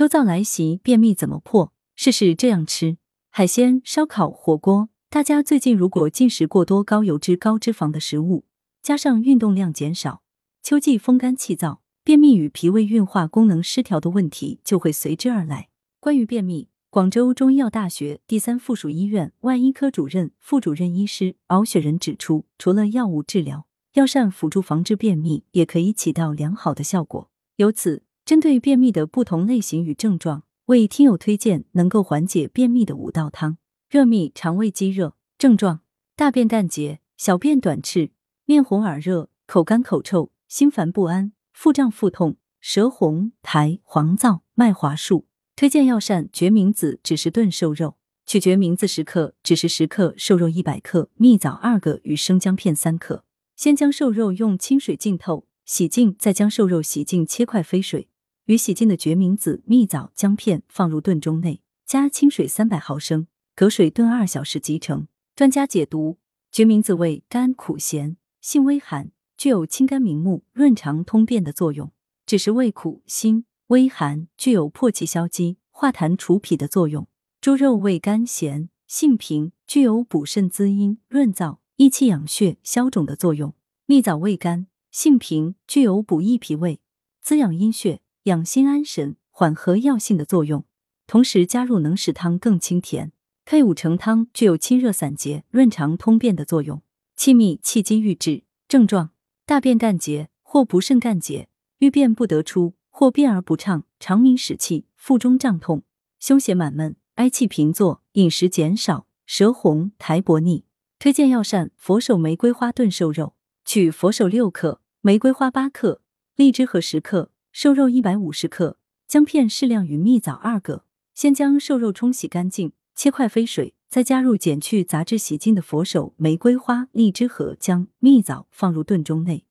秋燥来袭，便秘怎么破？试试这样吃：海鲜、烧烤、火锅。大家最近如果进食过多高油脂、高脂肪的食物，加上运动量减少，秋季风干气燥，便秘与脾胃运化功能失调的问题就会随之而来。关于便秘，广州中医药大学第三附属医院外医科主任、副主任医师敖雪仁指出，除了药物治疗，药膳辅助防治便秘也可以起到良好的效果。由此，针对便秘的不同类型与症状，为听友推荐能够缓解便秘的五道汤。热秘肠胃积热症状：大便淡结、小便短赤、面红耳热、口干口臭、心烦不安、腹胀腹痛、舌红苔黄燥、脉滑数。推荐药膳：决明子枳实炖瘦肉，取决明子十克，枳实十克，瘦肉一百克，蜜枣二个与生姜片三克。先将瘦肉用清水浸透，洗净，再将瘦肉洗净切块飞水，与洗净的决明子、蜜枣、姜片放入炖盅内，加清水三百毫升。隔水炖二小时即成。专家解读：决明子味甘苦咸，性微寒，具有清肝明目、润肠通便的作用；只是味苦辛、微寒，具有破气消积、化痰除痞的作用；猪肉味甘咸，性平，具有补肾滋阴、润燥、益气养血、消肿的作用；蜜枣味甘，性平，具有补益脾胃、滋养阴血、养心安神、缓和药性的作用。同时加入能使汤更清甜。配五成汤具有清热散结、润肠通便的作用。气密气机郁滞症状：大便干结或不甚干结，欲便不得出，或便而不畅，肠鸣使气，腹中胀痛，胸胁满闷，嗳气频作，饮食减少，舌红苔薄腻。推荐药膳：佛手玫瑰花炖瘦肉，取佛手六克，玫瑰花八克，荔枝核十克，瘦肉一百五十克，姜片适量与蜜枣二个。先将瘦肉冲洗干净。切块飞水，再加入剪去杂质、洗净的佛手、玫瑰花、荔枝核、姜、蜜枣，放入炖盅内，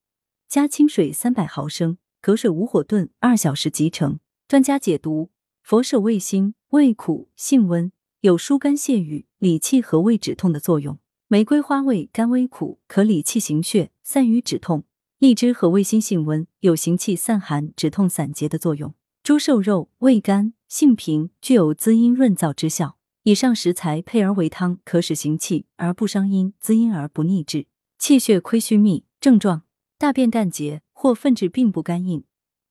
加清水三百毫升，隔水无火炖二小时即成。专家解读：佛手味辛，味苦，性温，有疏肝泄郁、理气和胃止痛的作用；玫瑰花味甘微苦，可理气行血、散瘀止痛；荔枝和味辛性温，有行气散寒、止痛散结的作用。猪瘦肉味甘，性平，具有滋阴润燥之效。以上食材配而为汤，可使行气而不伤阴，滋阴而不逆滞。气血亏虚秘症状：大便干结或粪质并不干硬，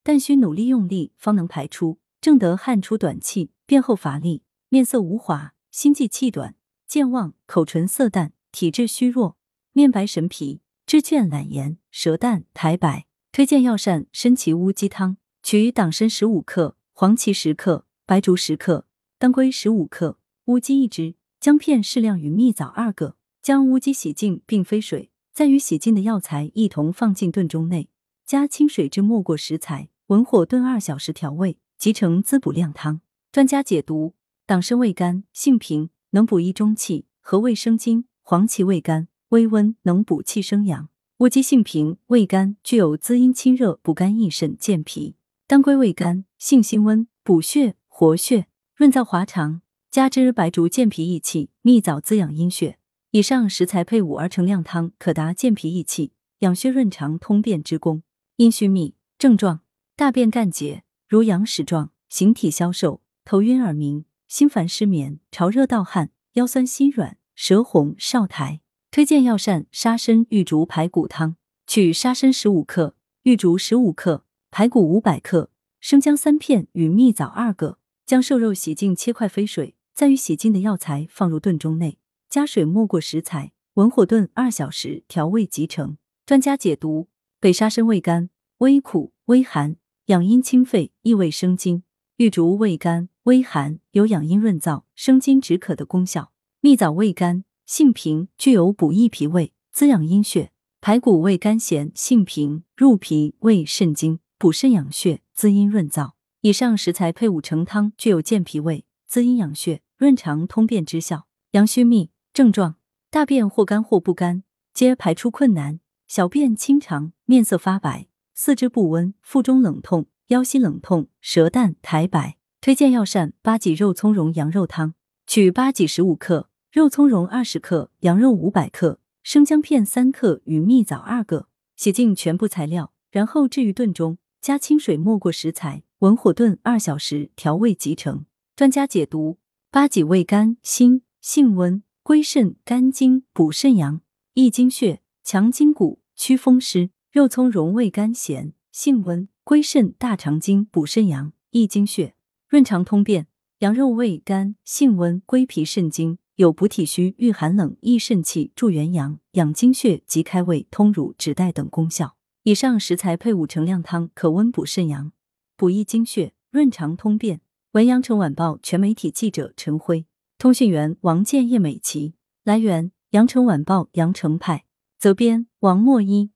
但需努力用力方能排出，正得汗出短气，便后乏力，面色无华，心悸气短，健忘，口唇色淡，体质虚弱，面白神疲，肢倦懒言，舌淡苔白。推荐药膳：参芪乌鸡汤，取党参十五克，黄芪十克，白术十克，当归十五克。乌鸡一只，姜片适量与蜜枣二个，将乌鸡洗净并飞水，再与洗净的药材一同放进炖盅内，加清水至没过食材，文火炖二小时调味，即成滋补靓汤。专家解读：党参味甘，性平，能补益中气，和胃生津；黄芪味甘，微温，能补气生阳；乌鸡性平，味甘，具有滋阴清热、补肝益肾、健脾；当归味甘，性辛温，补血活血、润燥滑肠。加之白术健脾益气，蜜枣滋养阴血，以上食材配伍而成靓汤，可达健脾益气、养血润肠、通便之功。阴虚秘症状：大便干结，如羊屎状，形体消瘦，头晕耳鸣，心烦失眠，潮热盗汗，腰酸心软，舌红少苔。推荐药膳：沙参玉竹排骨汤。取沙参十五克，玉竹十五克，排骨五百克，生姜三片与蜜枣二个，将瘦肉洗净切块飞水。再与洗净的药材放入炖盅内，加水没过食材，文火炖二小时，调味即成。专家解读：北沙参味甘，微苦微寒，养阴清肺，益胃生津；玉竹味甘微寒，有养阴润燥、生津止渴的功效；蜜枣味甘，性平，具有补益脾胃、滋养阴血；排骨味甘咸，性平，入脾胃肾经，补肾养血、滋阴润燥。以上食材配伍成汤，具有健脾胃、滋阴养血。润肠通便之效。阳虚秘症状：大便或干或不干，皆排出困难，小便清长，面色发白，四肢不温，腹中冷痛，腰膝冷痛，舌淡苔白。推荐药膳：八戟肉苁蓉羊肉汤。取八脊十五克，肉苁蓉二十克，羊肉五百克，生姜片三克与蜜枣二个，洗净全部材料，然后置于炖中，加清水没过食材，文火炖二小时，调味即成。专家解读：八己味甘辛，性温，归肾、肝经，补肾阳，益精血，强筋骨，祛风湿。肉葱蓉味甘咸，性温，归肾、大肠经，补肾阳，益精血，润肠通便。羊肉味甘，性温，归脾肾经。有补体虚、御寒冷、益肾气、助元阳、养精血及开胃、通乳、止带等功效。以上食材配伍成靓汤，可温补肾阳、补益精血、润肠通便。文阳城晚报全媒体记者陈辉，通讯员王建叶美琪。来源：阳城晚报阳城派。责编：王墨一。